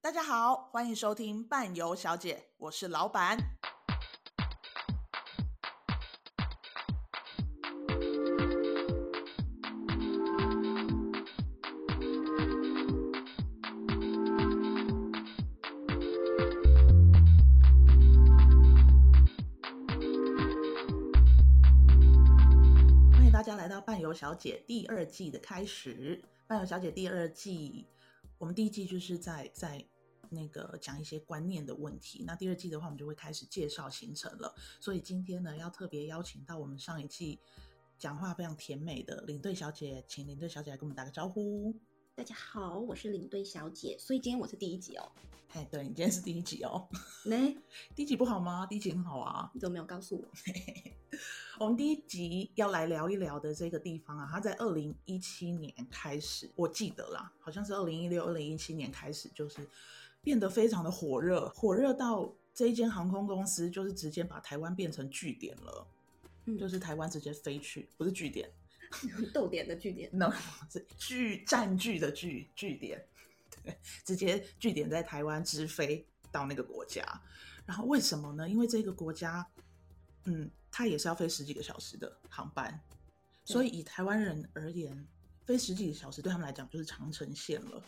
大家好，欢迎收听伴游小姐，我是老板。欢迎大家来到伴游小姐第二季的开始。伴游小姐第二季，我们第一季就是在在。那个讲一些观念的问题。那第二季的话，我们就会开始介绍行程了。所以今天呢，要特别邀请到我们上一季讲话非常甜美的领队小姐，请领队小姐来跟我们打个招呼。大家好，我是领队小姐。所以今天我是第一集哦。嘿，对，你今天是第一集哦。没，第一集不好吗？第一集很好啊。你怎么没有告诉我？我们第一集要来聊一聊的这个地方啊，它在二零一七年开始，我记得啦，好像是二零一六、二零一七年开始，就是。变得非常的火热，火热到这一间航空公司就是直接把台湾变成据点了，嗯，就是台湾直接飞去，不是据点，逗点的据点，no 是据占据的据据点，对，直接据点在台湾直飞到那个国家，然后为什么呢？因为这个国家，嗯，它也是要飞十几个小时的航班，所以以台湾人而言，飞十几个小时对他们来讲就是长城线了。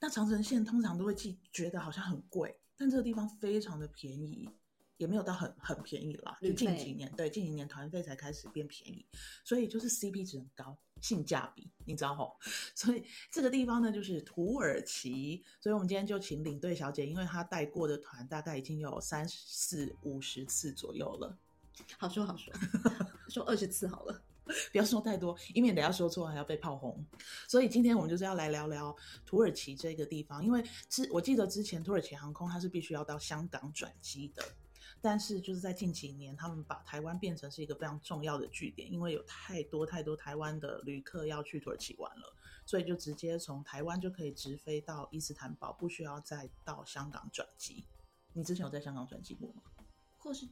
那长城线通常都会记觉得好像很贵，但这个地方非常的便宜，也没有到很很便宜啦。就近几年，对，近几年团费才开始变便宜，所以就是 CP 值很高，性价比，你知道吼？所以这个地方呢，就是土耳其。所以我们今天就请领队小姐，因为她带过的团大概已经有三四五十次左右了。好说好说，说二十次好了。不要说太多，以免等下说错还要被炮轰。所以今天我们就是要来聊聊土耳其这个地方，因为之我记得之前土耳其航空它是必须要到香港转机的，但是就是在近几年，他们把台湾变成是一个非常重要的据点，因为有太多太多台湾的旅客要去土耳其玩了，所以就直接从台湾就可以直飞到伊斯坦堡，不需要再到香港转机。你之前有在香港转机过吗？或是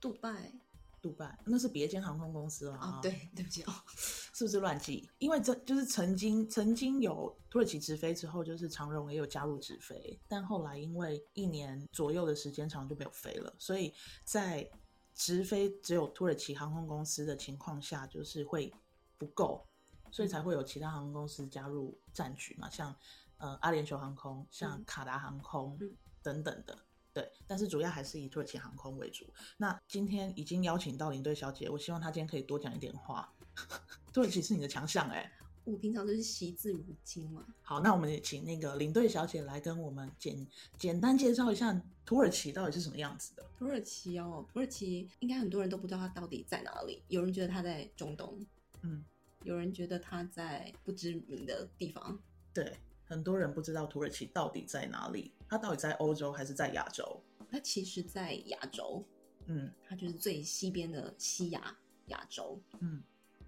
杜拜？杜拜那是别间航空公司了啊、哦！对，对不起哦，是不是乱记？因为这就是曾经曾经有土耳其直飞之后，就是长荣也有加入直飞，但后来因为一年左右的时间长就没有飞了，所以在直飞只有土耳其航空公司的情况下，就是会不够，所以才会有其他航空公司加入战局嘛，像呃阿联酋航空、像卡达航空等等的。对，但是主要还是以土耳其航空为主。那今天已经邀请到领队小姐，我希望她今天可以多讲一点话。土耳其是你的强项哎，我平常就是惜字如金嘛。好，那我们也请那个领队小姐来跟我们简简单介绍一下土耳其到底是什么样子的。土耳其哦，土耳其应该很多人都不知道它到底在哪里。有人觉得它在中东，嗯，有人觉得它在不知名的地方。对。很多人不知道土耳其到底在哪里，它到底在欧洲还是在亚洲？它其实，在亚洲，嗯，它就是最西边的西亚亚洲，嗯，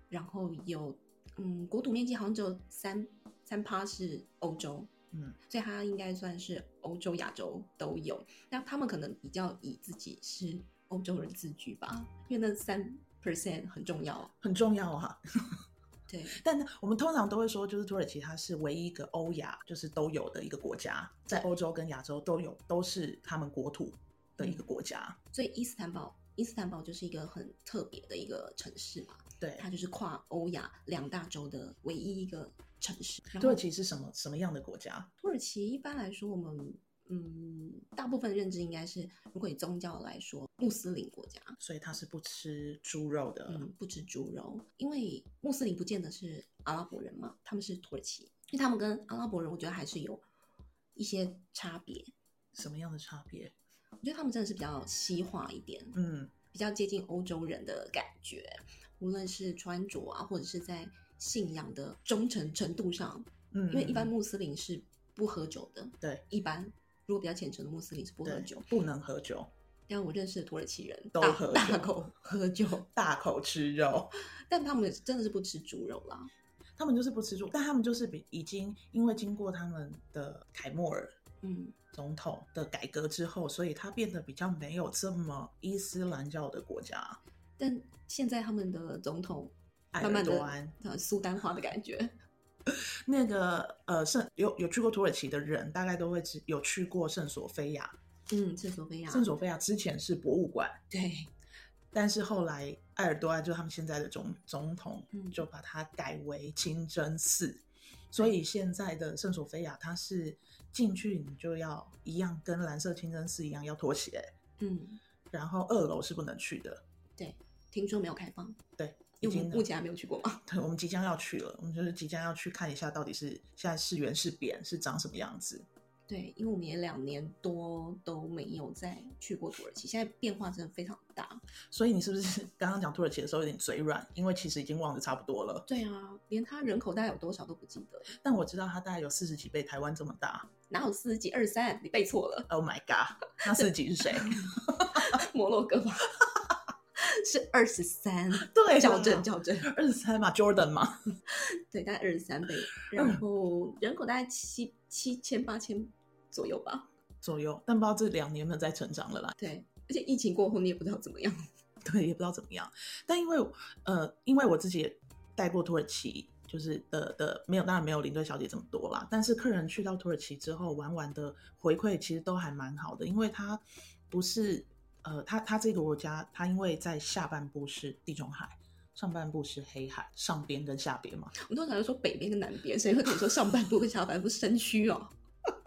然后有，嗯，国土面积好像只有三三趴是欧洲，嗯，所以它应该算是欧洲、亚洲都有。那他们可能比较以自己是欧洲人自居吧，因为那三 percent 很重要，很重要啊。对，但我们通常都会说，就是土耳其它是唯一一个欧亚就是都有的一个国家，在欧洲跟亚洲都有，都是他们国土的一个国家。嗯、所以伊斯坦堡，伊斯坦堡就是一个很特别的一个城市嘛。对，它就是跨欧亚两大洲的唯一一个城市。土耳其是什么什么样的国家？土耳其一般来说，我们。嗯，大部分认知应该是，如果以宗教来说，穆斯林国家，所以他是不吃猪肉的。嗯，不吃猪肉，因为穆斯林不见得是阿拉伯人嘛，他们是土耳其，因为他们跟阿拉伯人，我觉得还是有一些差别。什么样的差别？我觉得他们真的是比较西化一点，嗯，比较接近欧洲人的感觉，无论是穿着啊，或者是在信仰的忠诚程度上，嗯，因为一般穆斯林是不喝酒的，对，一般。如果比较虔诚的穆斯林是不喝酒，不能喝酒。但我认识的土耳其人都喝大，大口 喝酒，大口吃肉。但他们真的是不吃猪肉啦，他们就是不吃猪，但他们就是比已经因为经过他们的凯末尔嗯总统的改革之后，所以他变得比较没有这么伊斯兰教的国家。但现在他们的总统慢慢的苏丹化的感觉。那个呃，圣有有去过土耳其的人，大概都会知有去过圣索菲亚。嗯，圣索菲亚，圣索菲亚之前是博物馆，对。但是后来埃尔多安就他们现在的总总统，就把它改为清真寺，嗯、所以现在的圣索菲亚它是进去你就要一样跟蓝色清真寺一样要脱鞋，嗯，然后二楼是不能去的，对，听说没有开放，对。因为目前还没有去过嘛，对，我们即将要去了，我们就是即将要去看一下，到底是现在是圆是扁，是长什么样子。对，因为我们也两年多都没有再去过土耳其，现在变化真的非常大。所以你是不是 刚刚讲土耳其的时候有点嘴软？因为其实已经忘得差不多了。对啊，连他人口大概有多少都不记得。但我知道他大概有四十几倍台湾这么大。哪有四十几？二十三？你背错了。Oh my god！那四十几是谁？摩洛哥吧。是二十三，对，校正校正，二十三嘛，Jordan 嘛，对，大概二十三倍，然后人口大概七七千八千左右吧，左右，但不知道这两年有没有在成长了啦。对，而且疫情过后你也不知道怎么样，对，也不知道怎么样。但因为呃，因为我自己也带过土耳其，就是的的没有，当然没有领队小姐这么多啦。但是客人去到土耳其之后玩玩的回馈其实都还蛮好的，因为它不是。呃，它它这个国家，它因为在下半部是地中海，上半部是黑海，上边跟下边嘛。我们通常都说北边跟南边，谁会跟你说上半部跟下半部身躯哦？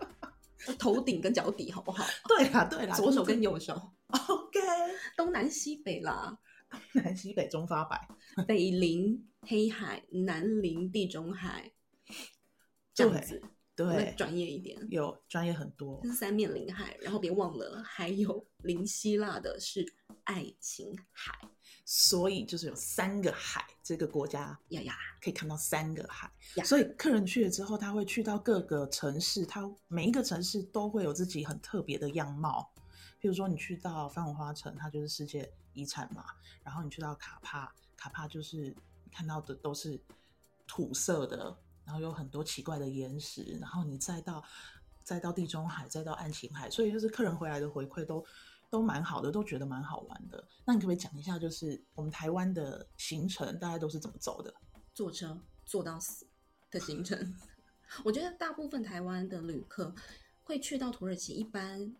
头顶跟脚底好不好？对啦，对啦，左手跟右手。OK，东南西北啦，东南西北中发白，北临黑海，南临地中海，这样子。对，专业一点，有专业很多。这是三面临海，然后别忘了还有临希腊的是爱琴海，所以就是有三个海。这个国家呀呀，可以看到三个海。呀所以客人去了之后，他会去到各个城市，他每一个城市都会有自己很特别的样貌。比如说，你去到番红花城，它就是世界遗产嘛。然后你去到卡帕，卡帕就是看到的都是土色的。然后有很多奇怪的岩石，然后你再到再到地中海，再到爱琴海，所以就是客人回来的回馈都都蛮好的，都觉得蛮好玩的。那你可不可以讲一下，就是我们台湾的行程大概都是怎么走的？坐车坐到死的行程。我觉得大部分台湾的旅客会去到土耳其，一般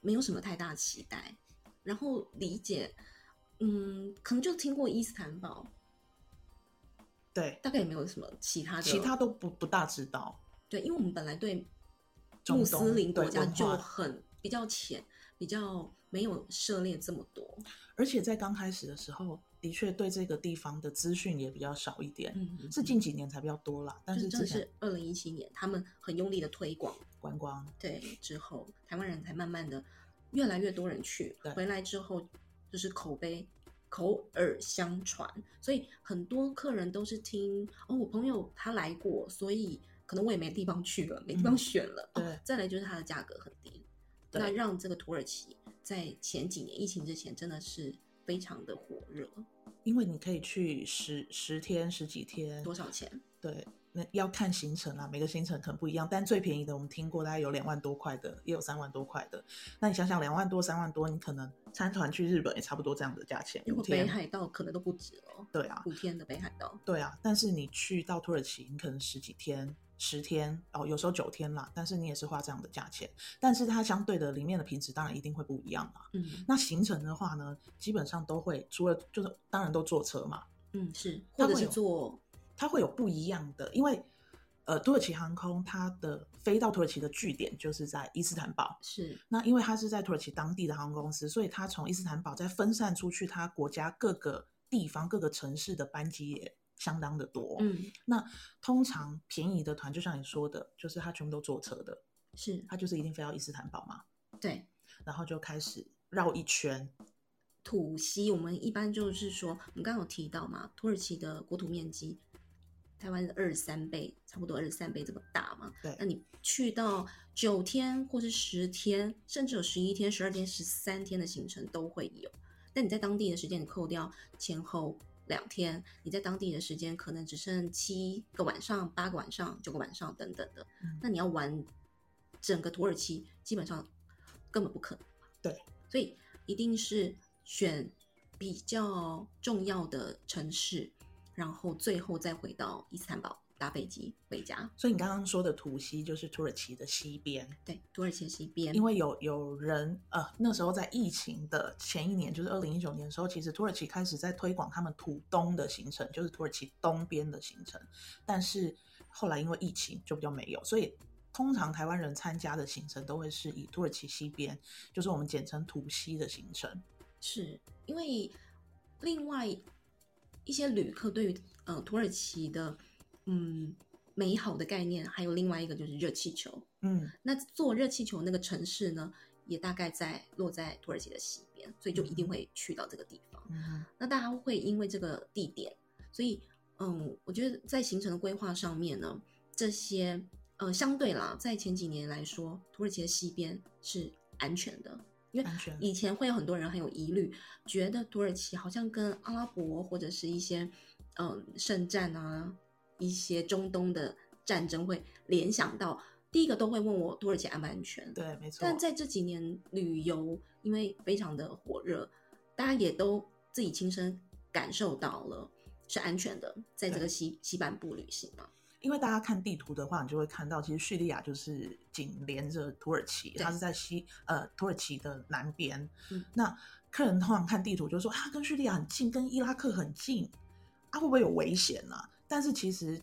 没有什么太大期待，然后理解，嗯，可能就听过伊斯坦堡。对，大概也没有什么其他的，其他都不不大知道。对，因为我们本来对穆斯林国家就很比较浅，比较没有涉猎这么多。而且在刚开始的时候，的确对这个地方的资讯也比较少一点。嗯，是近几年才比较多啦。但是这是二零一七年，他们很用力的推广观光。对，之后台湾人才慢慢的越来越多人去，回来之后就是口碑。口耳相传，所以很多客人都是听哦，我朋友他来过，所以可能我也没地方去了，没地方选了。嗯、对、哦，再来就是它的价格很低，那让这个土耳其在前几年疫情之前真的是非常的火热，因为你可以去十十天十几天，多少钱？对。那要看行程啦，每个行程可能不一样，但最便宜的我们听过，大概有两万多块的，也有三万多块的。那你想想，两万多、三万多，你可能参团去日本也差不多这样的价钱。如果北海道可能都不止哦。对啊，五天的北海道。对啊，但是你去到土耳其，你可能十几天、十天哦，有时候九天啦，但是你也是花这样的价钱。但是它相对的里面的品质当然一定会不一样啦。嗯。那行程的话呢，基本上都会除了就是当然都坐车嘛。嗯，是，或者是坐。它会有不一样的，因为，呃，土耳其航空它的飞到土耳其的据点就是在伊斯坦堡。是，那因为它是在土耳其当地的航空公司，所以它从伊斯坦堡再分散出去，它国家各个地方、各个城市的班机也相当的多。嗯，那通常便宜的团，就像你说的，就是它全部都坐车的。是，它就是一定飞到伊斯坦堡嘛？对，然后就开始绕一圈。土西，我们一般就是说，我们刚刚有提到嘛，土耳其的国土面积。台湾的二十三倍，差不多二十三倍这么大嘛？对。那你去到九天或是十天，甚至有十一天、十二天、十三天的行程都会有。但你在当地的时间，你扣掉前后两天，你在当地的时间可能只剩七个晚上、八个晚上、九个晚上等等的。嗯。那你要玩整个土耳其，基本上根本不可能。对。所以一定是选比较重要的城市。然后最后再回到伊斯坦堡搭飞机回家。所以你刚刚说的土西就是土耳其的西边，对，土耳其的西边。因为有有人呃，那时候在疫情的前一年，就是二零一九年的时候，其实土耳其开始在推广他们土东的行程，就是土耳其东边的行程。但是后来因为疫情就比较没有，所以通常台湾人参加的行程都会是以土耳其西边，就是我们简称土西的行程。是因为另外一些旅客对于呃土耳其的嗯美好的概念，还有另外一个就是热气球。嗯，那坐热气球那个城市呢，也大概在落在土耳其的西边，所以就一定会去到这个地方。嗯，那大家会因为这个地点，所以嗯，我觉得在行程的规划上面呢，这些呃相对啦，在前几年来说，土耳其的西边是安全的。因为以前会有很多人很有疑虑，觉得土耳其好像跟阿拉伯或者是一些嗯圣战啊、一些中东的战争会联想到，第一个都会问我土耳其安不安全？对，没错。但在这几年旅游，因为非常的火热，大家也都自己亲身感受到了是安全的，在这个西西半部旅行嘛。因为大家看地图的话，你就会看到，其实叙利亚就是紧连着土耳其，它是在西呃土耳其的南边。嗯，那客人通常看地图就说啊，跟叙利亚很近，跟伊拉克很近，啊会不会有危险呢？啊？但是其实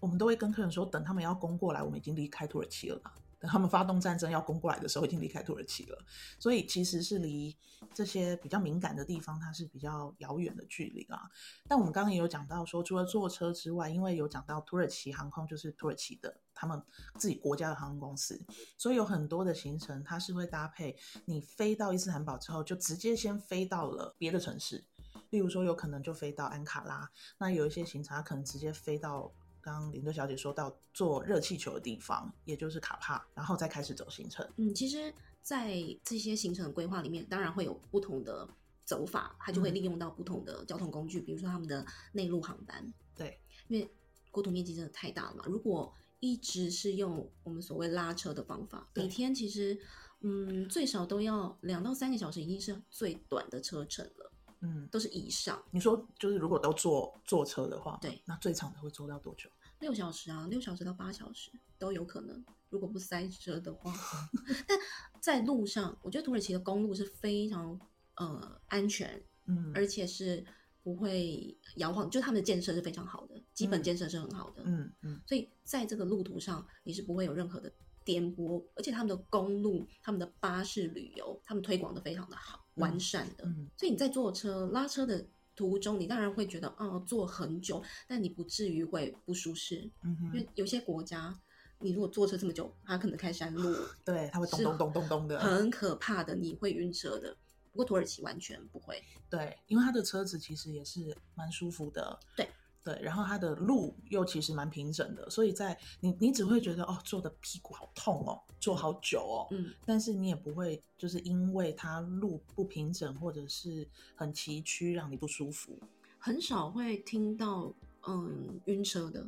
我们都会跟客人说，等他们要攻过来，我们已经离开土耳其了。等他们发动战争要攻过来的时候，已经离开土耳其了，所以其实是离这些比较敏感的地方，它是比较遥远的距离啊。但我们刚刚也有讲到说，除了坐车之外，因为有讲到土耳其航空就是土耳其的他们自己国家的航空公司，所以有很多的行程它是会搭配你飞到伊斯坦堡之后，就直接先飞到了别的城市，例如说有可能就飞到安卡拉，那有一些行程它可能直接飞到。刚刚领队小姐说到坐热气球的地方，也就是卡帕，然后再开始走行程。嗯，其实，在这些行程的规划里面，当然会有不同的走法，它就会利用到不同的交通工具，嗯、比如说他们的内陆航班。对，因为国土面积真的太大了嘛，如果一直是用我们所谓拉车的方法，每天其实，嗯，最少都要两到三个小时，已经是最短的车程了。嗯，都是以上。你说，就是如果都坐坐车的话，对，那最长的会坐到多久？六小时啊，六小时到八小时都有可能。如果不塞车的话，但在路上，我觉得土耳其的公路是非常呃安全，嗯，而且是不会摇晃，就他们的建设是非常好的，基本建设是很好的，嗯嗯，所以在这个路途上，你是不会有任何的颠簸，而且他们的公路、他们的巴士旅游，他们推广的非常的好。完善的，嗯，所以你在坐车拉车的途中，你当然会觉得，哦，坐很久，但你不至于会不舒适，嗯哼，因为有些国家，你如果坐车这么久，它可能开山路，对，它会咚咚咚咚咚的，很可怕的，你会晕车的。不过土耳其完全不会，对，因为它的车子其实也是蛮舒服的，对。对，然后它的路又其实蛮平整的，所以在你你只会觉得哦，坐的屁股好痛哦，坐好久哦，嗯，但是你也不会就是因为它路不平整或者是很崎岖让你不舒服，很少会听到嗯晕车的，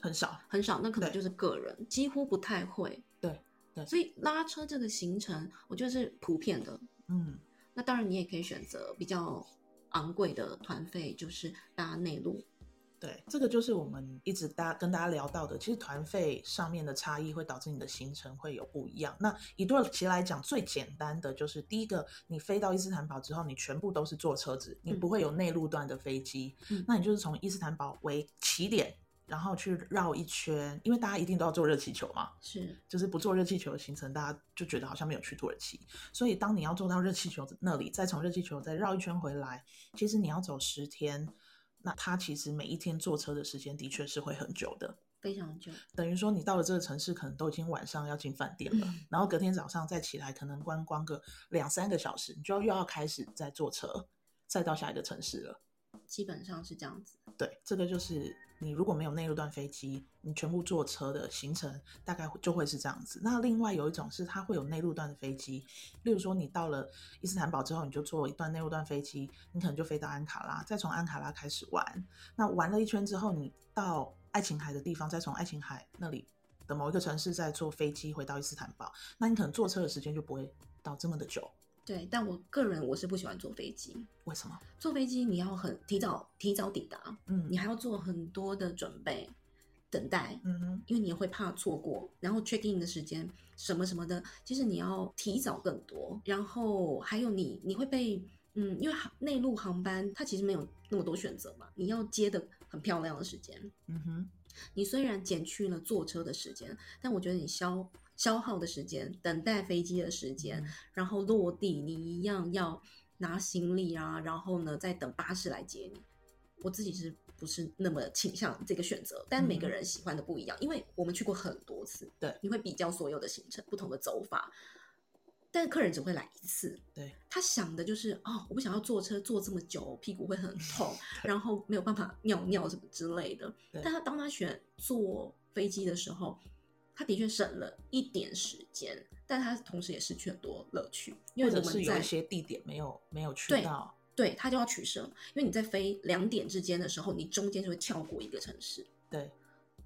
很少很少，那可能就是个人，几乎不太会，对对，所以拉车这个行程我觉得是普遍的，嗯，那当然你也可以选择比较昂贵的团费，就是搭内陆。对，这个就是我们一直大跟大家聊到的，其实团费上面的差异会导致你的行程会有不一样。那以土耳其来讲，最简单的就是第一个，你飞到伊斯坦堡之后，你全部都是坐车子，你不会有内陆段的飞机。嗯，那你就是从伊斯坦堡为起点，然后去绕一圈，因为大家一定都要坐热气球嘛。是，就是不坐热气球的行程，大家就觉得好像没有去土耳其。所以当你要坐到热气球那里，再从热气球再绕一圈回来，其实你要走十天。那他其实每一天坐车的时间的确是会很久的，非常久。等于说你到了这个城市，可能都已经晚上要进饭店了，嗯，然后隔天早上再起来，可能观光个两三个小时，你就要又要开始再坐车，再到下一个城市了。基本上是这样子。对，这个就是。你如果没有内陆段飞机，你全部坐车的行程大概就会是这样子。那另外有一种是它会有内陆段的飞机，例如说你到了伊斯坦堡之后，你就坐一段内陆段飞机，你可能就飞到安卡拉，再从安卡拉开始玩。那玩了一圈之后，你到爱琴海的地方，再从爱琴海那里的某一个城市再坐飞机回到伊斯坦堡，那你可能坐车的时间就不会到这么的久。对，但我个人我是不喜欢坐飞机。为什么？坐飞机你要很提早提早抵达，嗯，你还要做很多的准备，等待，嗯哼，因为你也会怕错过，然后 check in 的时间什么什么的，其实你要提早更多，然后还有你你会被，嗯，因为内陆航班它其实没有那么多选择嘛，你要接的很漂亮的时间，嗯哼，你虽然减去了坐车的时间，但我觉得你消消耗的时间，等待飞机的时间，嗯、然后落地你一样要拿行李啊，然后呢再等巴士来接你，我自己是。不是那么倾向这个选择，但每个人喜欢的不一样，嗯、因为我们去过很多次，对，你会比较所有的行程，不同的走法，但是客人只会来一次，对，他想的就是哦，我不想要坐车坐这么久，屁股会很 痛，然后没有办法尿尿什么之类的。但他当他选坐飞机的时候，他的确省了一点时间，但他同时也失去很多乐趣，因为我们在一些地点没有没有去到。对，他就要取舍，因为你在飞两点之间的时候，你中间就会跳过一个城市。对，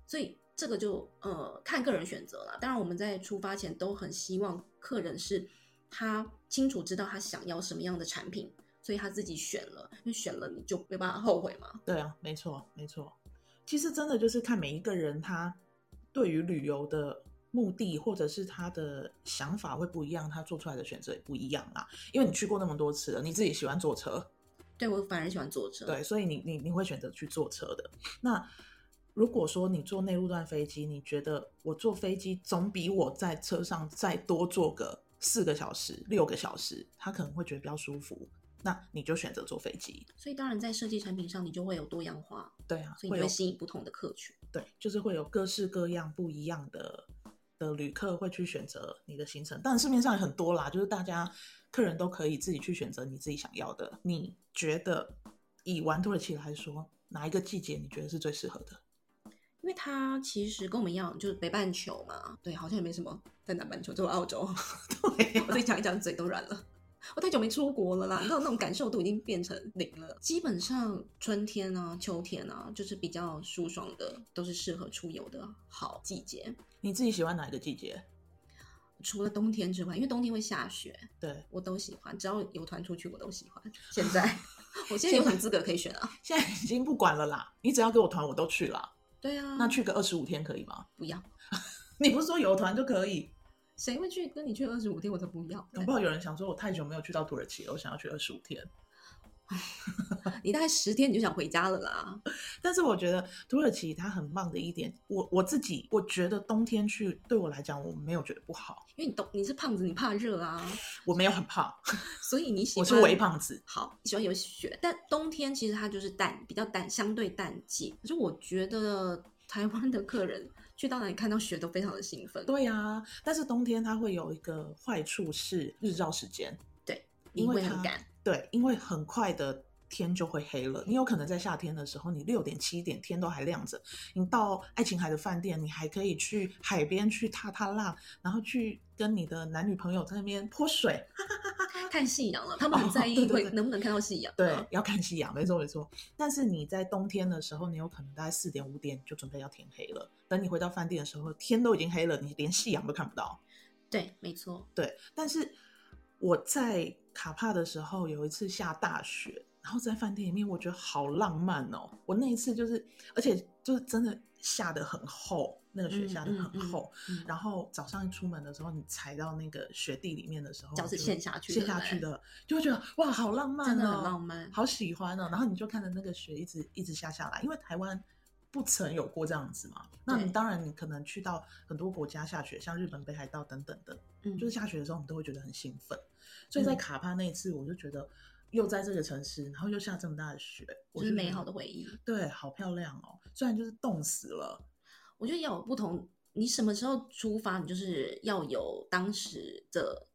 所以这个就呃看个人选择了。当然，我们在出发前都很希望客人是他清楚知道他想要什么样的产品，所以他自己选了，因为选了你就没办法后悔嘛。对啊，没错，没错。其实真的就是看每一个人他对于旅游的。目的或者是他的想法会不一样，他做出来的选择也不一样啦。因为你去过那么多次了，你自己喜欢坐车，对，我反而喜欢坐车，对，所以你你你会选择去坐车的。那如果说你坐内陆段飞机，你觉得我坐飞机总比我在车上再多坐个四个小时、六个小时，他可能会觉得比较舒服，那你就选择坐飞机。所以当然在设计产品上，你就会有多样化，对啊，所以你会吸引不同的客群，对，就是会有各式各样不一样的。的旅客会去选择你的行程，但市面上也很多啦，就是大家客人都可以自己去选择你自己想要的。你觉得以玩土耳其来说，哪一个季节你觉得是最适合的？因为它其实跟我们一样，就是北半球嘛，对，好像也没什么在南半球，就澳洲。对，我再讲一讲，嘴都软了。我太久没出国了啦，你知道那种感受都已经变成零了。基本上春天啊、秋天啊，就是比较舒爽的，都是适合出游的好季节。你自己喜欢哪一个季节？除了冬天之外，因为冬天会下雪，对，我都喜欢。只要有团出去，我都喜欢。现在 我现在有什么资格可以选啊？现在已经不管了啦，你只要给我团，我都去啦。对啊，那去个二十五天可以吗？不要，你不是说有团就可以？谁会去跟你去二十五天？我都不要。搞不好有人想说，我太久没有去到土耳其了，我想要去二十五天。你大概十天你就想回家了啦。但是我觉得土耳其它很棒的一点，我我自己我觉得冬天去对我来讲我没有觉得不好，因为你冬你是胖子，你怕热啊。我没有很胖，所以你喜欢我是微胖子。好，你喜欢有雪，但冬天其实它就是淡，比较淡，相对淡季。可是我觉得台湾的客人。去到哪里看到雪都非常的兴奋。对啊，但是冬天它会有一个坏处是日照时间。对，因为很赶。对，因为很快的天就会黑了。你有可能在夏天的时候，你六点七点天都还亮着，你到爱琴海的饭店，你还可以去海边去踏踏浪，然后去跟你的男女朋友在那边泼水。看夕阳了，他们很在意会能不能看到夕阳。对，要看夕阳，没错没错。但是你在冬天的时候，你有可能大概四点五点就准备要天黑了。等你回到饭店的时候，天都已经黑了，你连夕阳都看不到。对，没错。对，但是我在卡帕的时候有一次下大雪，然后在饭店里面，我觉得好浪漫哦。我那一次就是，而且就是真的下得很厚。那个雪下得很厚，嗯嗯嗯、然后早上一出门的时候，你踩到那个雪地里面的时候，脚是陷下去，陷下去的，就会觉得哇，好浪漫哦，真的很浪漫，好喜欢哦。然后你就看着那个雪一直一直下下来，因为台湾不曾有过这样子嘛。那你当然你可能去到很多国家下雪，像日本、北海道等等的，嗯，就是下雪的时候，你都会觉得很兴奋。所以在卡帕那一次，我就觉得又在这个城市，然后又下这么大的雪，就是美好的回忆。对，好漂亮哦，虽然就是冻死了。我觉得要有不同，你什么时候出发，你就是要有当时的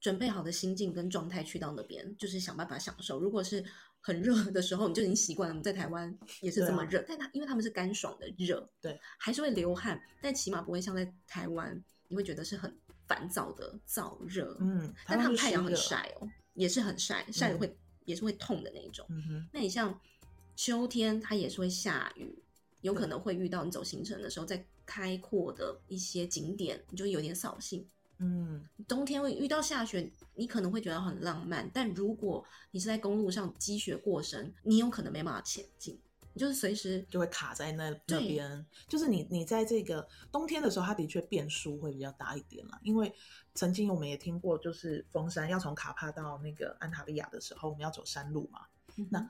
准备好的心境跟状态去到那边，就是想办法享受。如果是很热的时候，你就已经习惯了。我们在台湾也是这么热，啊、但它因为他们是干爽的热，对，还是会流汗，但起码不会像在台湾，你会觉得是很烦躁的燥热。嗯，但他们太阳很晒哦，也是很晒，晒的会、嗯、也是会痛的那一种。嗯哼，那你像秋天，它也是会下雨。有可能会遇到你走行程的时候，在开阔的一些景点，你就有点扫兴。嗯，冬天会遇到下雪，你可能会觉得很浪漫。但如果你是在公路上积雪过深，你有可能没办法前进，你就是随时就会卡在那那边。就是你你在这个冬天的时候，它的确变数会比较大一点了。因为曾经我们也听过，就是峰山要从卡帕到那个安塔利亚的时候，我们要走山路嘛。嗯、那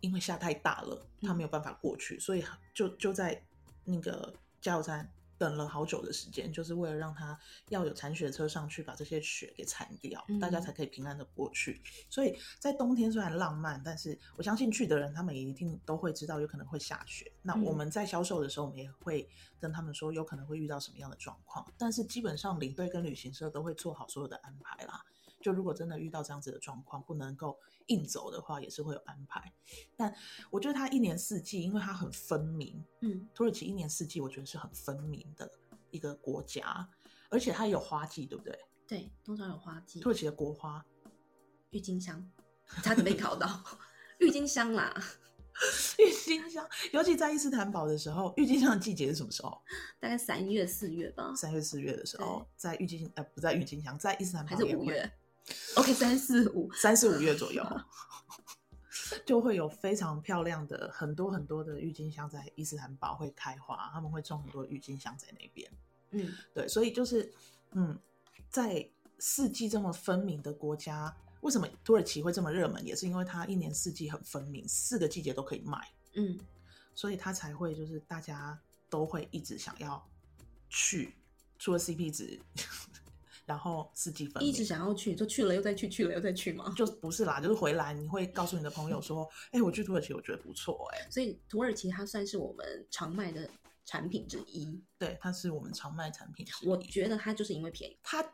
因为下太大了，它没有办法过去，嗯、所以就就在那个加油站。等了好久的时间，就是为了让他要有铲雪车上去把这些雪给铲掉，嗯，大家才可以平安的过去。所以在冬天虽然浪漫，但是我相信去的人他们也一定都会知道有可能会下雪。那我们在销售的时候，我们也会跟他们说有可能会遇到什么样的状况，但是基本上领队跟旅行社都会做好所有的安排啦。就如果真的遇到这样子的状况，不能够硬走的话，也是会有安排。但我觉得它一年四季，因为它很分明，嗯，土耳其一年四季，我觉得是很分明的一个国家，而且它也有花季，对不对？对，通常有花季。土耳其的国花，郁金香，差点被考到，郁金香啦，郁金香，尤其在伊斯坦堡的时候，郁金香的季节是什么时候？大概三月四月吧。三月四月的时候，在郁金呃不在郁金香，在伊斯坦堡还是五月。OK，三四五，三四五月左右，就会有非常漂亮的很多很多的郁金香在伊斯坦堡会开花，他们会种很多郁金香在那边。嗯，对，所以就是，嗯，在四季这么分明的国家，为什么土耳其会这么热门？也是因为它一年四季很分明，四个季节都可以卖。嗯，所以它才会就是大家都会一直想要去，除了 CP 值。然后四季分明，一直想要去，就去了又再去，去了又再去吗？就不是啦，就是回来你会告诉你的朋友说：“哎、欸，我去土耳其，我觉得不错。”哎，所以土耳其它算是我们常卖的产品之一。对，它是我们常卖产品之一。我觉得它就是因为便宜。它，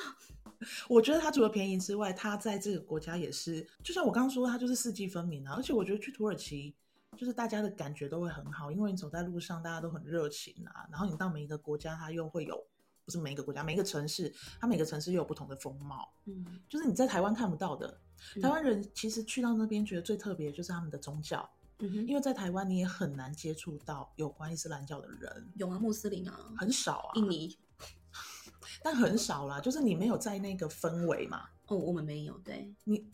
我觉得它除了便宜之外，它在这个国家也是，就像我刚刚说，它就是四季分明啊。而且我觉得去土耳其，就是大家的感觉都会很好，因为你走在路上，大家都很热情啊。然后你到每一个国家，它又会有。不是每一个国家，每一个城市，它每个城市又有不同的风貌。嗯，就是你在台湾看不到的。台湾人其实去到那边，觉得最特别的就是他们的宗教。嗯哼，因为在台湾你也很难接触到有关伊斯兰教的人。有啊，穆斯林啊，很少啊。印尼，但很少啦。就是你没有在那个氛围嘛。哦，我们没有。对，你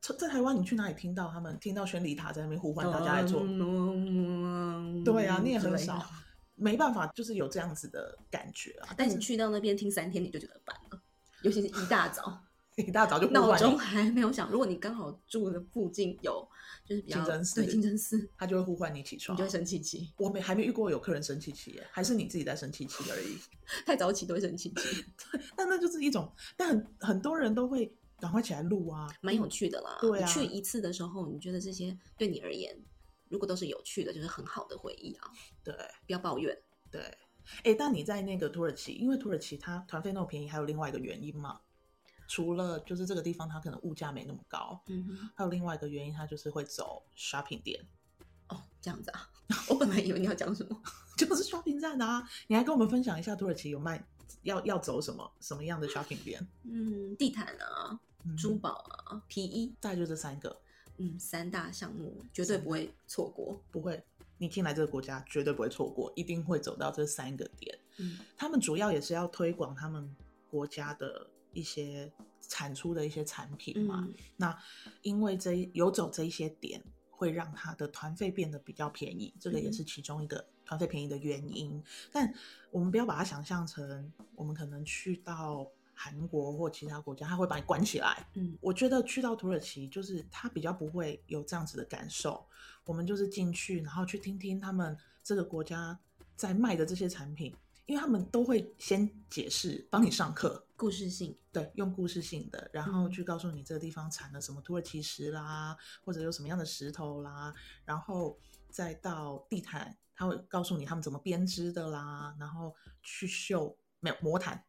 在台湾，你去哪里听到他们听到宣礼塔在那边呼唤大家来做？嗯，对啊，你也很少。没办法，就是有这样子的感觉啊。但你去到那边听三天，你就觉得烦了，尤其是一大早，一大早就闹钟还没有响。如果你刚好住的附近有，就是比较清真寺，对清真寺，他就会呼唤你起床，你就会生气气。我没还没遇过有客人生气气耶，还是你自己在生气气而已。太早起都会生气气，但那就是一种，但很很多人都会赶快起来录啊，蛮有趣的啦。对啊，你去一次的时候，你觉得这些对你而言，如果都是有趣的，就是很好的回忆啊。对，不要抱怨。对。哎，但你在那个土耳其，因为土耳其它团费那么便宜，还有另外一个原因嘛？除了就是这个地方它可能物价没那么高，嗯哼，还有另外一个原因，它就是会走 shopping 店。哦，这样子啊？我本来以为你要讲什么，就是 shopping 站啊。你还跟我们分享一下土耳其有卖要要走什么什么样的 shopping 店？嗯，地毯啊，珠宝啊，皮衣，大概就这三个。嗯，三大项目绝对不会错过，不会。你进来这个国家绝对不会错过，一定会走到这三个点。嗯，他们主要也是要推广他们国家的一些产出的一些产品嘛。嗯、那因为这有走这一些点，会让他的团费变得比较便宜，这个也是其中一个团费便宜的原因。嗯、但我们不要把它想象成我们可能去到韩国或其他国家，他会把你关起来。嗯，我觉得去到土耳其，就是他比较不会有这样子的感受。我们就是进去，然后去听听他们这个国家在卖的这些产品，因为他们都会先解释，帮你上课，故事性，对，用故事性的，然后去告诉你这个地方产了什么土耳其石啦，或者有什么样的石头啦，然后再到地毯，他会告诉你他们怎么编织的啦，然后去绣没有魔毯。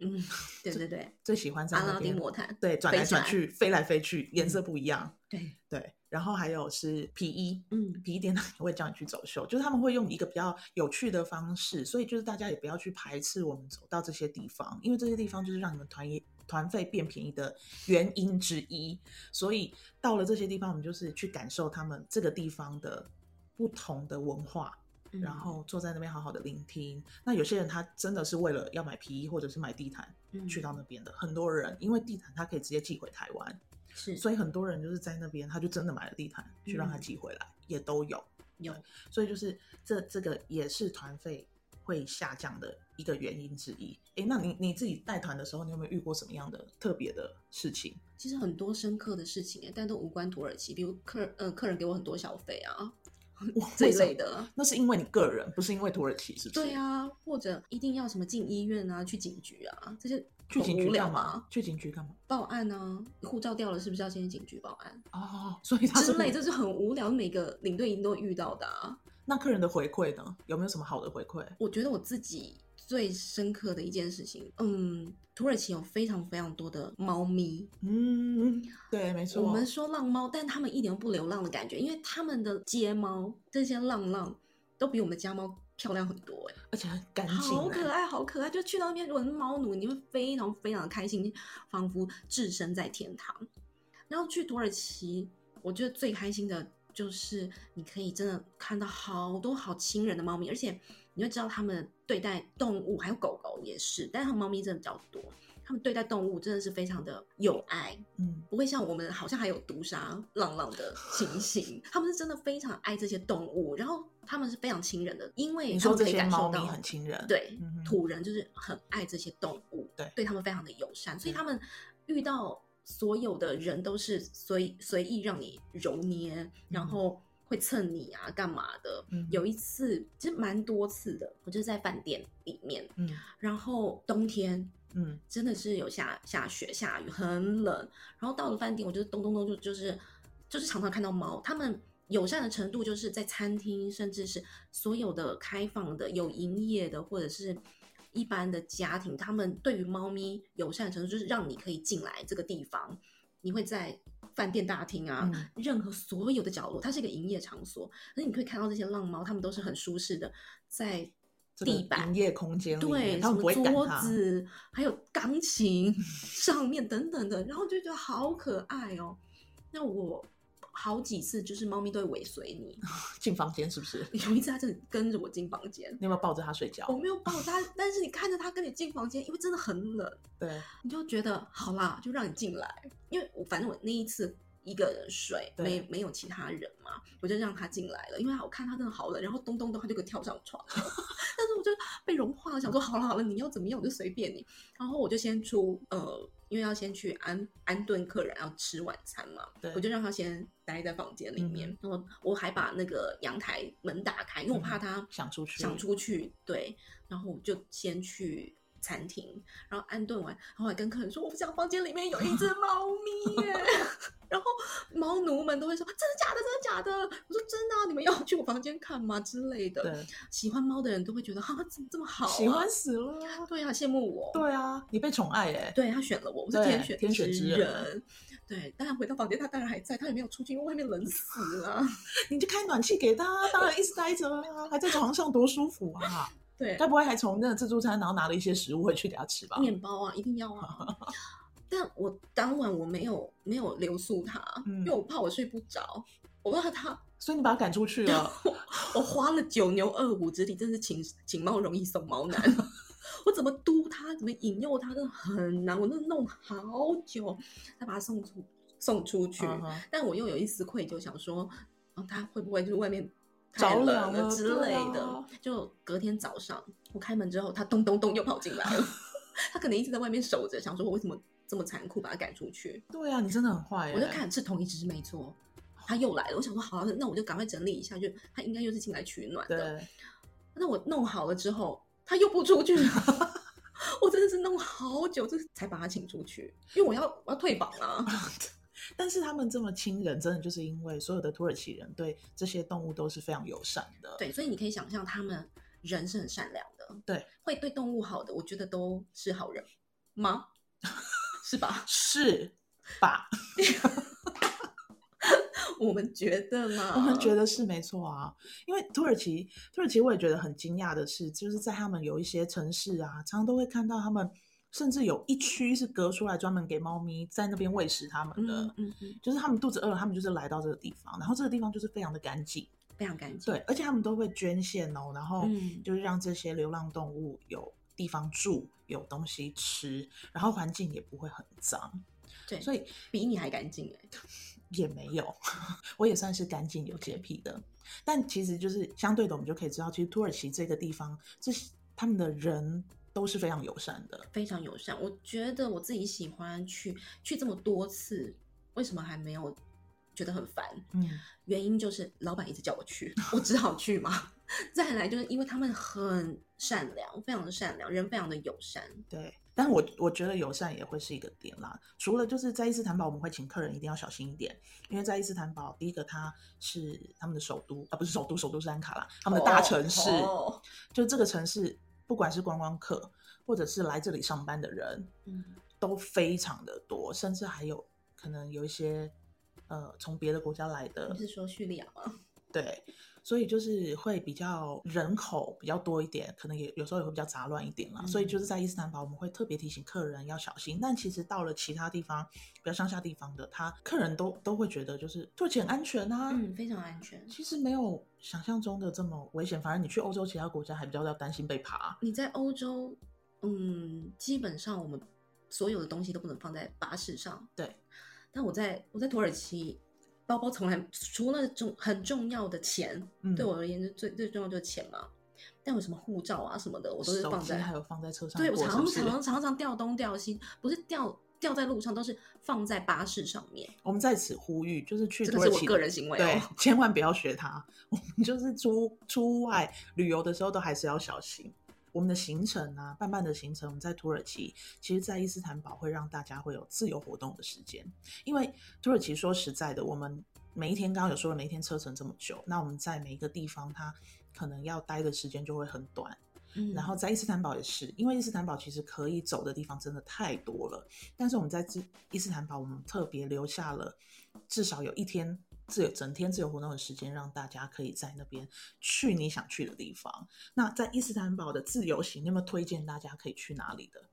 嗯，对对对，最喜欢在阿拉丁魔毯，对，转来转去，飞来飞去，颜色不一样。对对，然后还有是皮衣，嗯，皮衣店也会叫你去走秀，就是他们会用一个比较有趣的方式，所以就是大家也不要去排斥我们走到这些地方，因为这些地方就是让你们团团费变便宜的原因之一。所以到了这些地方，我们就是去感受他们这个地方的不同的文化。然后坐在那边好好的聆听。那有些人他真的是为了要买皮衣或者是买地毯去到那边的。很多人因为地毯他可以直接寄回台湾，是，所以很多人就是在那边他就真的买了地毯去让他寄回来，也都有。有，所以就是这这个也是团费会下降的一个原因之一。哎，那你你自己带团的时候，你有没有遇过什么样的特别的事情？其实很多深刻的事情，但都无关土耳其。比如客呃客人给我很多小费啊，这一类的。那是因为你个人，不是因为土耳其，是不是？对啊，或者一定要什么进医院啊，去警局啊，这些。去警局干嘛？去警局干嘛？报案呢？护照掉了，是不是要先去警局报案？哦，所以他之类，这是很无聊，每个领队营都会遇到的啊。那客人的回馈呢？有没有什么好的回馈？我觉得我自己最深刻的一件事情，嗯，土耳其有非常非常多的猫咪。嗯，对，没错。我们说浪猫，但他们一点都不流浪的感觉，因为他们的街猫这些浪浪都比我们家猫。漂亮很多哎，而且很干净，好可爱，好可爱！就去到那边，如果是猫奴，你会非常非常的开心，仿佛置身在天堂。然后去土耳其，我觉得最开心的就是你可以真的看到好多好亲人的猫咪，而且你会知道他们对待动物，还有狗狗也是，但是他们猫咪真的比较多。他们对待动物真的是非常的有爱，嗯，不会像我们好像还有毒杀浪浪的情形。他们是真的非常爱这些动物，然后他们是非常亲人的，因为他们可以感受到很亲人，对，土人就是很爱这些动物，对，对他们非常的友善，所以他们遇到所有的人都是随随意让你揉捏，然后会蹭你啊，干嘛的？有一次其实蛮多次的，我就在饭店里面，嗯，然后冬天。嗯，真的是有下下雪下雨，很冷。然后到了饭店，我就咚咚咚就就是就是常常看到猫。他们友善的程度，就是在餐厅，甚至是所有的开放的、有营业的，或者是一般的家庭，他们对于猫咪友善的程度，就是让你可以进来这个地方。你会在饭店大厅啊，嗯、任何所有的角落，它是一个营业场所，所以你可以看到这些浪猫，它们都是很舒适的在。地板、营业空间，对，什么桌子，还有钢琴上面等等的，然后就觉得好可爱哦。那我好几次就是猫咪都会尾随你 进房间，是不是？有一次它真的跟着我进房间，你有没有抱着它睡觉？我没有抱它，但是你看着它跟你进房间，因为真的很冷，对，你就觉得好啦，就让你进来，因为我反正我那一次。一个人睡，没没有其他人嘛，我就让他进来了，因为我看他真的好冷，然后咚咚咚他就给跳上床，但是我就被融化了，想说好了好了，你要怎么样我就随便你，然后我就先出呃，因为要先去安安顿客人要吃晚餐嘛，对，我就让他先待在房间里面，然后、嗯、我还把那个阳台门打开，因为我怕他想出去想出去，对，然后我就先去。餐厅，然后安顿完，然后还跟客人说：“我不想房间里面有一只猫咪耶。” 然后猫奴们都会说：“真的假的？真的假的？”我说：“真的啊，你们要去我房间看吗？”之类的。喜欢猫的人都会觉得：“哈，怎么这么好啊？”喜欢死了。对啊，羡慕我。对啊，你被宠爱耶。对，他选了我，我是天选天选之人。对，当然回到房间，他当然还在，他也没有出去，因为外面冷死了。你就开暖气给他，当然一直待着啊，还在床上多舒服啊。对，该不会还从那个自助餐，然后拿了一些食物回去给他吃吧？面包啊，一定要啊！但我当晚我没有没有留宿他，嗯、因为我怕我睡不着，我怕他，所以你把他赶出去了。我，我花了九牛二虎之力，真是请请猫容易送猫难。我怎么督他，怎么引诱他，真的很难。我那弄好久，才把他送出送出去。Uh huh. 但我又有一丝愧疚，想说，啊，他会不会就是外面？太冷了之类的，啊、就隔天早上我开门之后，他咚咚咚又跑进来了。他可能一直在外面守着，想说我为什么这么残酷把他赶出去？对啊，你真的很坏。我就看是同一只没错，他又来了。我想说好，那我就赶快整理一下，就他应该又是进来取暖的。那我弄好了之后，他又不出去了。我真的是弄好久，这才把他请出去，因为我要我要退房啊。但是他们这么亲人，真的就是因为所有的土耳其人对这些动物都是非常友善的。对，所以你可以想象，他们人是很善良的。对，会对动物好的，我觉得都是好人吗？是吧？是吧？我们觉得嘛，我们觉得是没错啊。因为土耳其，土耳其我也觉得很惊讶的是，就是在他们有一些城市啊，常常都会看到他们。甚至有一区是隔出来专门给猫咪在那边喂食它们的，嗯嗯嗯、就是它们肚子饿了，它们就是来到这个地方，然后这个地方就是非常的干净，非常干净。对，而且他们都会捐献哦，然后就是让这些流浪动物有地方住，有东西吃，然后环境也不会很脏。对，所以比你还干净哎，也没有，我也算是干净有洁癖的。但其实就是相对的，我们就可以知道，其实土耳其这个地方，这是他们的人都是非常友善的，非常友善。我觉得我自己喜欢去去这么多次，为什么还没有觉得很烦？嗯，原因就是老板一直叫我去，我只好去嘛。再来就是因为他们很善良，非常的善良，人非常的友善。对，但是我我觉得友善也会是一个点啦。除了就是在伊斯坦堡，我们会请客人一定要小心一点，因为在伊斯坦堡，第一个它是他们的首都啊，不是首都，首都是安卡拉，他们的大城市。Oh, oh. 就这个城市，不管是观光客或者是来这里上班的人，嗯，都非常的多，甚至还有可能有一些呃从别的国家来的。你是说叙利亚吗？对。所以就是会比较人口比较多一点，可能也有时候也会比较杂乱一点啦。嗯、所以就是在伊斯坦堡，我们会特别提醒客人要小心。但其实到了其他地方，比较乡下地方的，他客人都都会觉得就是土耳其很安全啊，嗯，非常安全。其实没有想象中的这么危险，反而你去欧洲其他国家还比较要担心被扒。你在欧洲，嗯，基本上我们所有的东西都不能放在巴士上。对，但我在我在土耳其。包包从来除了重很重要的钱，嗯、对我而言是最最重要就是钱嘛。但有什么护照啊什么的，我都是放在还有放在车上。对，我常常常常掉东掉西，不是掉掉在路上，都是放在巴士上面。我们在此呼吁，就是去这个是我个人行为、哦，对，千万不要学他。我们就是出出外旅游的时候，都还是要小心。我们的行程啊，半半的行程，我们在土耳其，其实，在伊斯坦堡会让大家会有自由活动的时间。因为土耳其说实在的，我们每一天刚刚有说了，每一天车程这么久，那我们在每一个地方，它可能要待的时间就会很短。嗯，然后在伊斯坦堡也是，因为伊斯坦堡其实可以走的地方真的太多了，但是我们在伊斯坦堡，我们特别留下了至少有一天。自由整天自由活动的时间，让大家可以在那边去你想去的地方。那在伊斯坦堡的自由行，你有没有推荐大家可以去哪里的？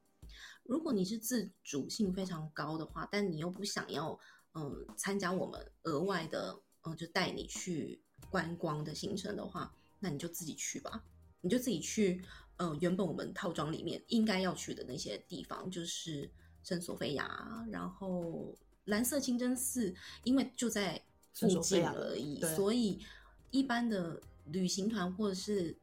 如果你是自主性非常高的话，但你又不想要嗯参加我们额外的嗯就带你去观光的行程的话，那你就自己去吧。你就自己去嗯原本我们套装里面应该要去的那些地方，就是圣索菲亚，然后蓝色清真寺，因为就在。附近而已，所以一般的旅行团或者是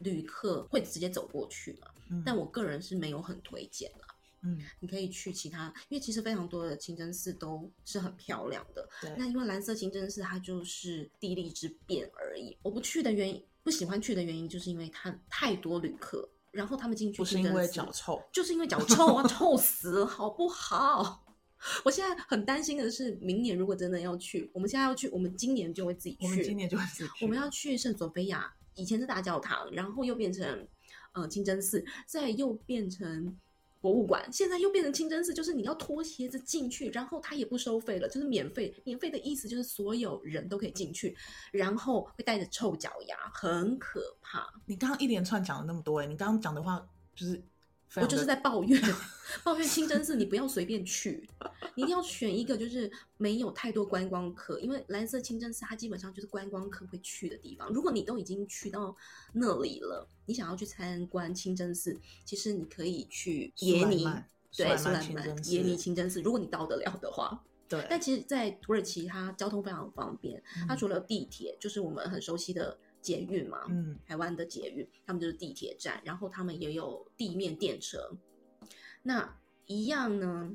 旅客会直接走过去嘛。嗯、但我个人是没有很推荐啦。嗯，你可以去其他，因为其实非常多的清真寺都是很漂亮的。对，那因为蓝色清真寺它就是地利之便而已。我不去的原因，不喜欢去的原因，就是因为它太多旅客，然后他们进去是因为脚臭，就是因为脚臭啊，臭死了，好不好？我现在很担心的是，明年如果真的要去，我们现在要去，我们今年就会自己去。我们今年就会自己去。我们要去圣索菲亚，以前是大教堂，然后又变成呃清真寺，再又变成博物馆，现在又变成清真寺，就是你要脱鞋子进去，然后它也不收费了，就是免费。免费的意思就是所有人都可以进去，然后会带着臭脚丫，很可怕。你刚刚一连串讲了那么多，哎，你刚刚讲的话就是。我就是在抱怨，抱怨清真寺，你不要随便去，你一定要选一个就是没有太多观光客，因为蓝色清真寺它基本上就是观光客会去的地方。如果你都已经去到那里了，你想要去参观清真寺，其实你可以去耶尼，对，苏莱曼耶尼清真寺，如果你到得了的话。对。但其实，在土耳其它交通非常方便，它除了地铁，就是我们很熟悉的。捷运嘛，嗯，台湾的捷运，他们就是地铁站，然后他们也有地面电车。那一样呢，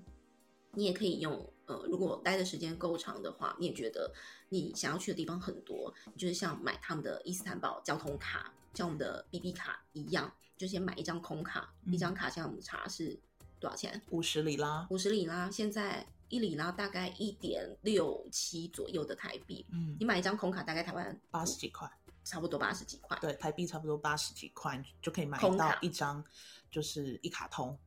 你也可以用，呃，如果待的时间够长的话，你也觉得你想要去的地方很多，你就是像买他们的伊斯坦堡交通卡，像我们的 BB 卡一样，就先买一张空卡，嗯、一张卡像我们查是多少钱？五十里拉，五十里拉，现在一里拉大概一点六七左右的台币。嗯，你买一张空卡大概台湾八十几块。差不多八十几块，对，台币差不多八十几块，就可以买到一张，就是一卡通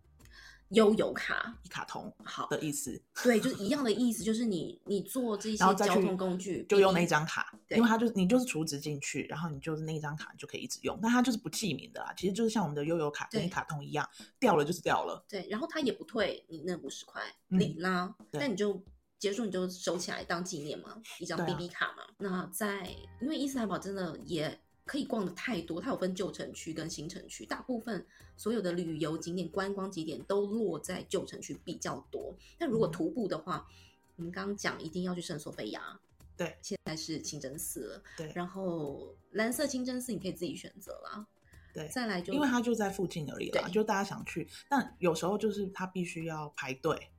悠游卡，一卡通，好的意思，对，就是一样的意思，就是你你坐这些交通工具就用那张卡，因为它就你就是储值进去，然后你就是那张卡你就可以一直用，但它就是不记名的啦，其实就是像我们的悠游卡跟一卡通一样，掉了就是掉了，对，然后它也不退你那五十块里拉，那你就。结束你就收起来当纪念嘛，一张 BB 卡嘛。啊、那在因为伊斯坦堡真的也可以逛的太多，它有分旧城区跟新城区，大部分所有的旅游景点、观光景点都落在旧城区比较多。但如果徒步的话，嗯、我们刚刚讲一定要去圣索菲亚，对，现在是清真寺了，对，然后蓝色清真寺你可以自己选择啦，对，再来就因为它就在附近而已啦，就大家想去，但有时候就是它必须要排队，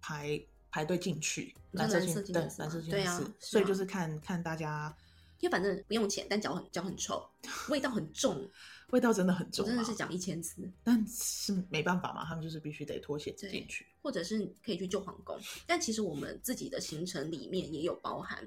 排排队进去蓝色清真寺，蓝色清真寺，对啊，所以就是看看大家。因为反正不用钱，但脚很脚很臭，味道很重，味道真的很重。我真的是讲一千次，但是没办法嘛，他们就是必须得脱鞋子进去，或者是可以去旧皇宫。但其实我们自己的行程里面也有包含，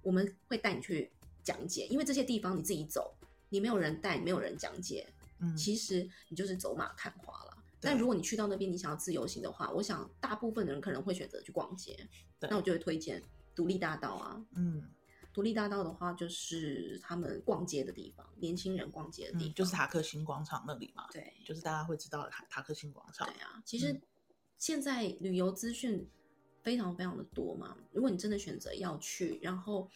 我们会带你去讲解，因为这些地方你自己走，你没有人带，没有人讲解，嗯，其实你就是走马看花了。但如果你去到那边，你想要自由行的话，我想大部分的人可能会选择去逛街，那我就会推荐独立大道啊，嗯。独立大道的话，就是他们逛街的地方，年轻人逛街的地方，嗯、就是塔克新广场那里嘛。对，就是大家会知道的塔塔克新广场。对啊，其实现在旅游资讯非常非常的多嘛。如果你真的选择要去，然后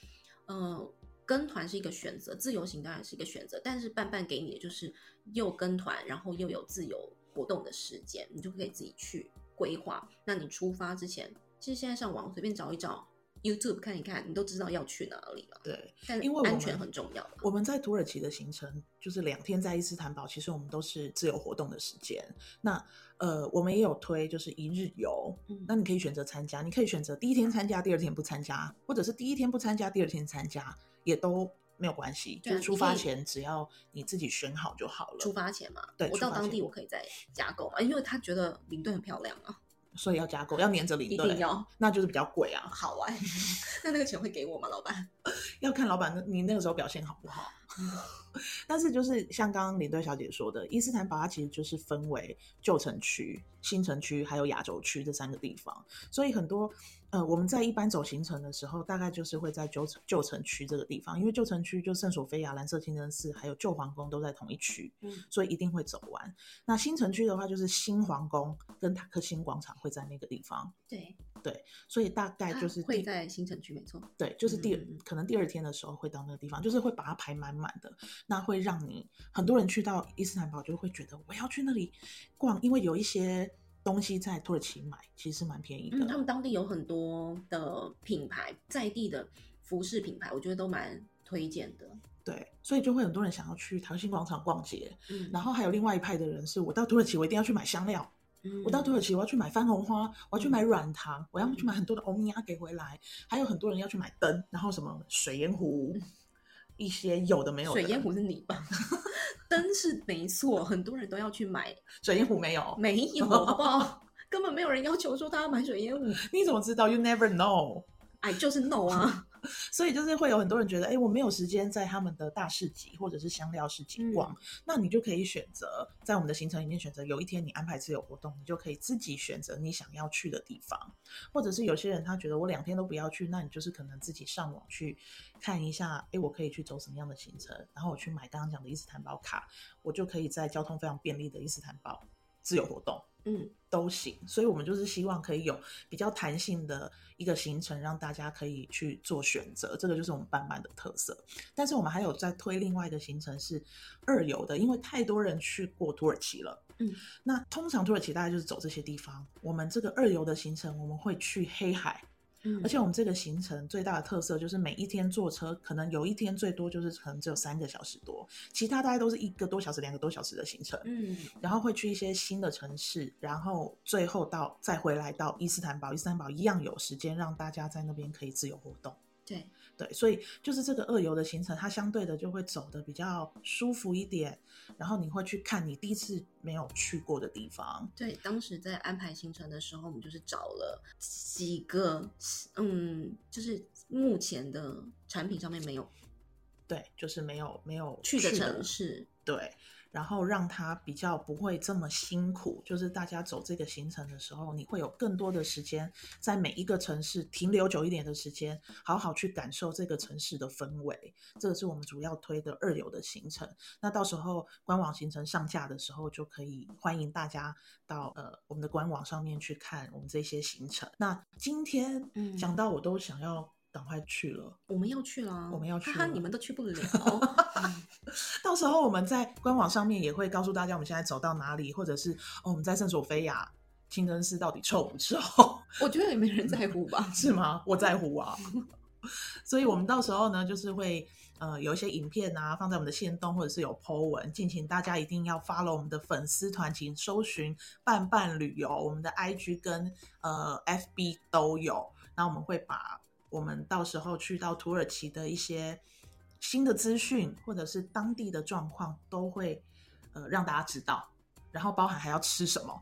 呃跟团是一个选择，自由行当然是一个选择，但是伴伴给你的就是又跟团，然后又有自由活动的时间，你就可以自己去规划。那你出发之前，其实现在上网随便找一找。YouTube 看一看，你都知道要去哪里了。对，但因为安全很重要。我们在土耳其的行程就是两天在伊斯坦堡，其实我们都是自由活动的时间。那呃，我们也有推就是一日游，嗯，那你可以选择参加，你可以选择第一天参加，第二天不参加，或者是第一天不参加，第二天参加，也都没有关系。就是出发前只要你自己选好就好了。出发前嘛，对，我到当地我可以再加购嘛，因为他觉得领队很漂亮啊。所以要加购，要黏着领队，一定要，那就是比较贵啊。好玩，那那个钱会给我吗，老板？要看老板你那个时候表现好不好。但是就是像刚刚领队小姐说的，伊斯坦堡它其实就是分为旧城区、新城区还有亚洲区这三个地方，所以很多呃我们在一般走行程的时候，大概就是会在旧旧城区这个地方，因为旧城区就圣索菲亚、蓝色清真寺还有旧皇宫都在同一区，嗯，所以一定会走完。那新城区的话，就是新皇宫跟塔克新广场会在那个地方，对。对，所以大概就是会在新城区，没错。对，就是第可能第二天的时候会到那个地方，就是会把它排满满的。那会让你很多人去到伊斯坦堡，就会觉得我要去那里逛，因为有一些东西在土耳其买其实是蛮便宜的。嗯，他们当地有很多的品牌，在地的服饰品牌，我觉得都蛮推荐的。对，所以就会很多人想要去塔克新广场逛街。嗯，然后还有另外一派的人是，我到土耳其我一定要去买香料。我到土耳其，我要去买番红花，我要去买软糖，嗯、我要去买很多的欧米茄给回来，还有很多人要去买灯，然后什么水烟壶，一些有的没有的。水烟壶是你吧？灯是没错，很多人都要去买。水烟壶没有，没有，好不好？根本没有人要求说他要买水烟壶。你怎么知道？You never know。哎，就是 no 啊。所以就是会有很多人觉得，哎，我没有时间在他们的大市集或者是香料市集逛，嗯，那你就可以选择在我们的行程里面选择，有一天你安排自由活动，你就可以自己选择你想要去的地方，或者是有些人他觉得我两天都不要去，那你就是可能自己上网去看一下，哎，我可以去走什么样的行程，然后我去买刚刚讲的伊斯坦堡卡，我就可以在交通非常便利的伊斯坦堡自由活动。嗯，都行，所以我们就是希望可以有比较弹性的一个行程，让大家可以去做选择，这个就是我们班班的特色。但是我们还有在推另外一个行程是二游的，因为太多人去过土耳其了。嗯，那通常土耳其大概就是走这些地方，我们这个二游的行程我们会去黑海。而且我们这个行程最大的特色就是每一天坐车，可能有一天最多就是可能只有三个小时多，其他大概都是一个多小时、两个多小时的行程。嗯，然后会去一些新的城市，然后最后到再回来到伊斯坦堡，伊斯坦堡一样有时间让大家在那边可以自由活动。对。对，所以就是这个二游的行程，它相对的就会走的比较舒服一点，然后你会去看你第一次没有去过的地方。对，当时在安排行程的时候，我们就是找了几个，嗯，就是目前的产品上面没有，对，就是没有没有去的城市，对。然后让他比较不会这么辛苦，就是大家走这个行程的时候，你会有更多的时间在每一个城市停留久一点的时间，好好去感受这个城市的氛围。这个是我们主要推的二游的行程。那到时候官网行程上架的时候，就可以欢迎大家到呃我们的官网上面去看我们这些行程。那今天讲到我都想要赶快去了。我们要去了，我们要去了，哈哈，你们都去不了。到时候我们在官网上面也会告诉大家我们现在走到哪里，或者是哦，我们在圣索菲亚清真寺到底臭不臭？我觉得也没人在乎吧？是吗？我在乎啊。所以，我们到时候呢，就是会呃有一些影片啊，放在我们的线动，或者是有 po 文，敬请大家一定要 follow 我们的粉丝团，请搜寻“伴伴旅游”，我们的 IG 跟呃 FB 都有。那我们会把我们到时候去到土耳其的一些新的资讯，或者是当地的状况，都会呃让大家知道。然后包含还要吃什么，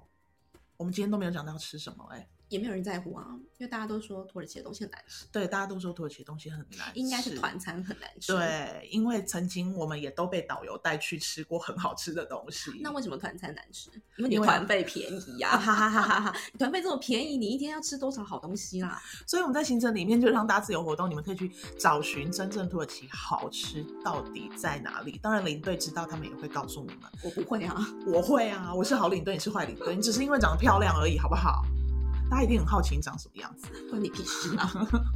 我们今天都没有讲到吃什么，欸，哎。也没有人在乎啊，因为大家都说土耳其的东西很难吃。对，大家都说土耳其的东西很难吃，应该是团餐很难吃。对，因为曾经我们也都被导游带去吃过很好吃的东西。那为什么团餐难吃？因为你团费便宜呀、啊！哈哈哈哈哈！团费这么便宜，你一天要吃多少好东西啦？所以我们在行程里面就让大家自由活动，你们可以去找寻真正土耳其好吃到底在哪里。当然领队知道，他们也会告诉你们。我不会啊，我会啊，我是好领队，你是坏领队，你只是因为长得漂亮而已，好不好？大家一定很好奇你长什么样子，关你屁事啊！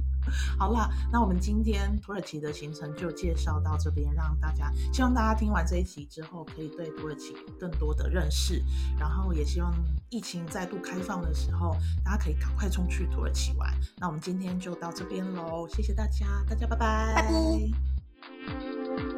好啦，那我们今天土耳其的行程就介绍到这边，让大家希望大家听完这一集之后，可以对土耳其有更多的认识，然后也希望疫情再度开放的时候，大家可以赶快冲去土耳其玩。那我们今天就到这边喽，谢谢大家，大家拜拜。拜拜。